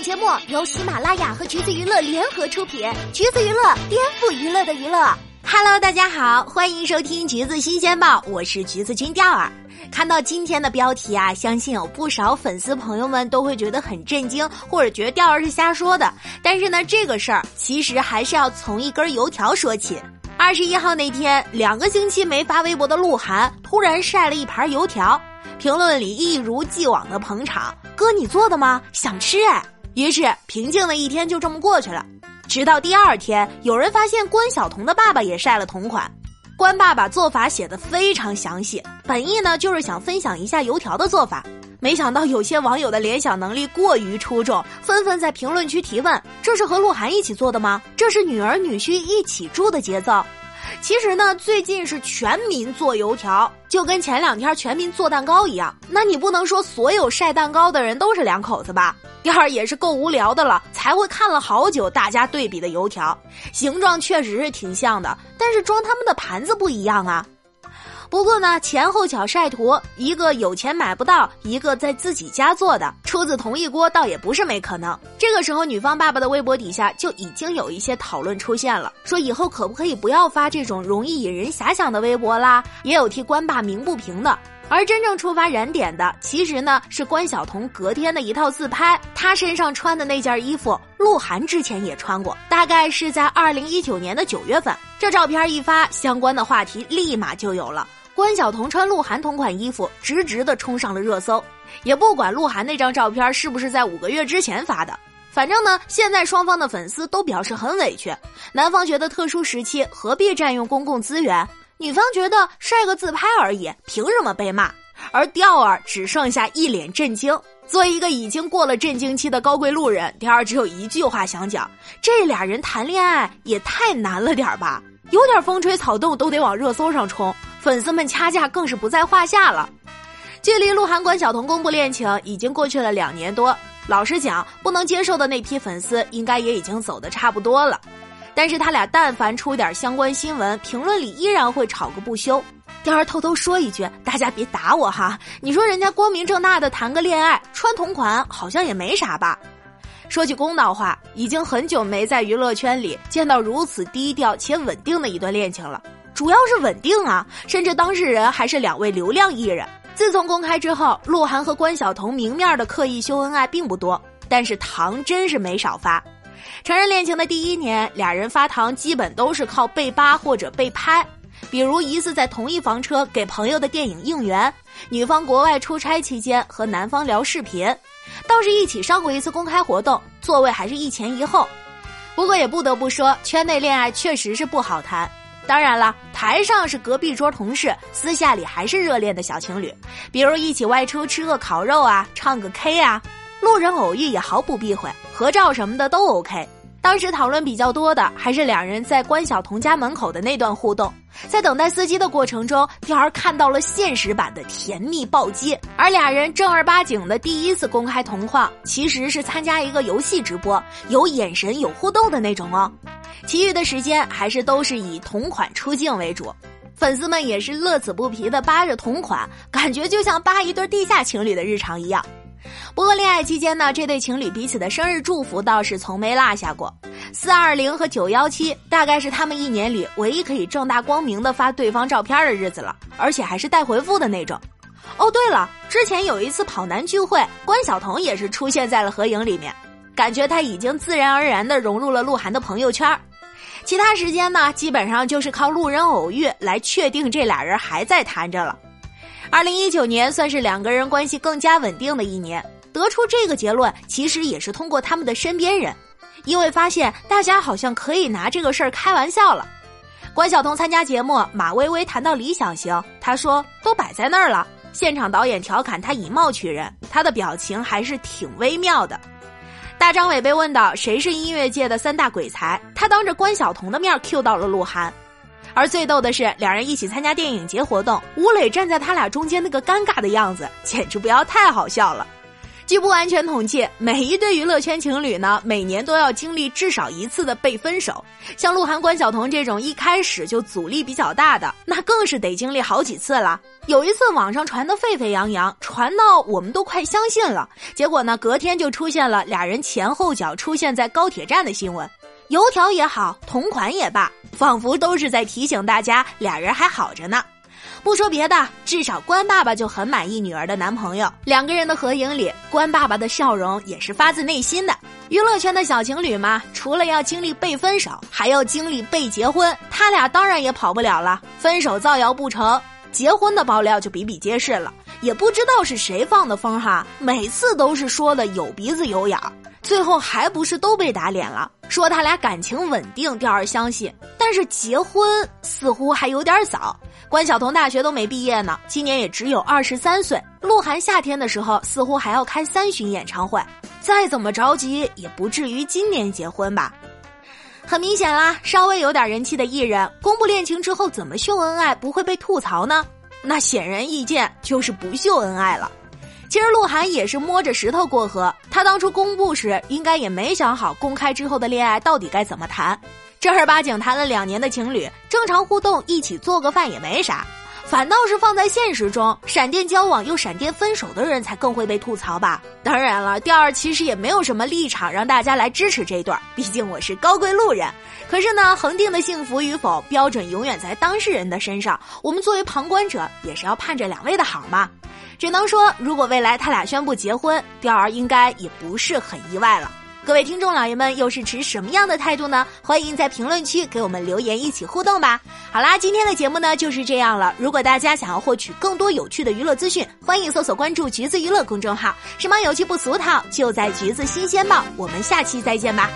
本节目由喜马拉雅和橘子娱乐联合出品，橘子娱乐颠覆娱乐的娱乐。Hello，大家好，欢迎收听橘子新鲜报，我是橘子君钓儿。看到今天的标题啊，相信有不少粉丝朋友们都会觉得很震惊，或者觉得钓儿是瞎说的。但是呢，这个事儿其实还是要从一根油条说起。二十一号那天，两个星期没发微博的鹿晗突然晒了一盘油条，评论里一如既往的捧场。哥，你做的吗？想吃哎！于是平静的一天就这么过去了。直到第二天，有人发现关晓彤的爸爸也晒了同款。关爸爸做法写的非常详细，本意呢就是想分享一下油条的做法。没想到有些网友的联想能力过于出众，纷纷在评论区提问：这是和鹿晗一起做的吗？这是女儿女婿一起住的节奏？其实呢，最近是全民做油条，就跟前两天全民做蛋糕一样。那你不能说所有晒蛋糕的人都是两口子吧？第二也是够无聊的了，才会看了好久大家对比的油条，形状确实是挺像的，但是装他们的盘子不一样啊。不过呢，前后脚晒图，一个有钱买不到，一个在自己家做的，出自同一锅，倒也不是没可能。这个时候，女方爸爸的微博底下就已经有一些讨论出现了，说以后可不可以不要发这种容易引人遐想的微博啦？也有替关爸鸣不平的。而真正触发燃点的，其实呢是关晓彤隔天的一套自拍，她身上穿的那件衣服，鹿晗之前也穿过，大概是在二零一九年的九月份。这照片一发，相关的话题立马就有了。关晓彤穿鹿晗同款衣服，直直的冲上了热搜。也不管鹿晗那张照片是不是在五个月之前发的，反正呢，现在双方的粉丝都表示很委屈。男方觉得特殊时期何必占用公共资源，女方觉得晒个自拍而已，凭什么被骂？而钓儿只剩下一脸震惊。作为一个已经过了震惊期的高贵路人，钓儿只有一句话想讲：这俩人谈恋爱也太难了点吧？有点风吹草动都得往热搜上冲。粉丝们掐架更是不在话下了。距离鹿晗关晓彤公布恋情已经过去了两年多，老实讲，不能接受的那批粉丝应该也已经走的差不多了。但是他俩但凡出点相关新闻，评论里依然会吵个不休。第二偷偷说一句，大家别打我哈！你说人家光明正大的谈个恋爱，穿同款好像也没啥吧？说句公道话，已经很久没在娱乐圈里见到如此低调且稳定的一段恋情了。主要是稳定啊，甚至当事人还是两位流量艺人。自从公开之后，鹿晗和关晓彤明面的刻意秀恩爱并不多，但是糖真是没少发。承认恋情的第一年，俩人发糖基本都是靠被扒或者被拍，比如疑似在同一房车给朋友的电影应援，女方国外出差期间和男方聊视频，倒是一起上过一次公开活动，座位还是一前一后。不过也不得不说，圈内恋爱确实是不好谈。当然了，台上是隔壁桌同事，私下里还是热恋的小情侣，比如一起外出吃个烤肉啊，唱个 K 啊，路人偶遇也毫不避讳，合照什么的都 OK。当时讨论比较多的还是两人在关晓彤家门口的那段互动，在等待司机的过程中，第儿看到了现实版的甜蜜暴击，而俩人正儿八经的第一次公开同框，其实是参加一个游戏直播，有眼神有互动的那种哦。其余的时间还是都是以同款出镜为主，粉丝们也是乐此不疲的扒着同款，感觉就像扒一对地下情侣的日常一样。不过恋爱期间呢，这对情侣彼此的生日祝福倒是从没落下过。四二零和九幺七大概是他们一年里唯一可以正大光明的发对方照片的日子了，而且还是带回复的那种。哦，对了，之前有一次跑男聚会，关晓彤也是出现在了合影里面，感觉他已经自然而然的融入了鹿晗的朋友圈。其他时间呢，基本上就是靠路人偶遇来确定这俩人还在谈着了。二零一九年算是两个人关系更加稳定的一年。得出这个结论，其实也是通过他们的身边人，因为发现大家好像可以拿这个事儿开玩笑了。关晓彤参加节目，马薇薇谈到理想型，她说都摆在那儿了。现场导演调侃她以貌取人，她的表情还是挺微妙的。大张伟被问到谁是音乐界的三大鬼才，他当着关晓彤的面 Q 到了鹿晗，而最逗的是，两人一起参加电影节活动，吴磊站在他俩中间那个尴尬的样子，简直不要太好笑了。据不完全统计，每一对娱乐圈情侣呢，每年都要经历至少一次的被分手。像鹿晗、关晓彤这种一开始就阻力比较大的，那更是得经历好几次了。有一次网上传得沸沸扬扬，传到我们都快相信了。结果呢，隔天就出现了俩人前后脚出现在高铁站的新闻。油条也好，同款也罢，仿佛都是在提醒大家俩人还好着呢。不说别的，至少关爸爸就很满意女儿的男朋友。两个人的合影里，关爸爸的笑容也是发自内心的。娱乐圈的小情侣嘛，除了要经历被分手，还要经历被结婚，他俩当然也跑不了了。分手造谣不成，结婚的爆料就比比皆是了。也不知道是谁放的风哈，每次都是说的有鼻子有眼儿，最后还不是都被打脸了。说他俩感情稳定，吊儿相信，但是结婚似乎还有点早。关晓彤大学都没毕业呢，今年也只有二十三岁。鹿晗夏天的时候似乎还要开三巡演唱会，再怎么着急也不至于今年结婚吧？很明显啦，稍微有点人气的艺人公布恋情之后怎么秀恩爱不会被吐槽呢？那显而易见就是不秀恩爱了。其实鹿晗也是摸着石头过河，他当初公布时应该也没想好公开之后的恋爱到底该怎么谈。正儿八经谈了两年的情侣，正常互动一起做个饭也没啥，反倒是放在现实中，闪电交往又闪电分手的人才更会被吐槽吧。当然了，第二其实也没有什么立场让大家来支持这对儿，毕竟我是高贵路人。可是呢，恒定的幸福与否标准永远在当事人的身上，我们作为旁观者也是要盼着两位的好嘛。只能说，如果未来他俩宣布结婚，钓儿应该也不是很意外了。各位听众老爷们，又是持什么样的态度呢？欢迎在评论区给我们留言，一起互动吧。好啦，今天的节目呢就是这样了。如果大家想要获取更多有趣的娱乐资讯，欢迎搜索关注“橘子娱乐”公众号，什么有趣不俗套，就在“橘子新鲜报”。我们下期再见吧。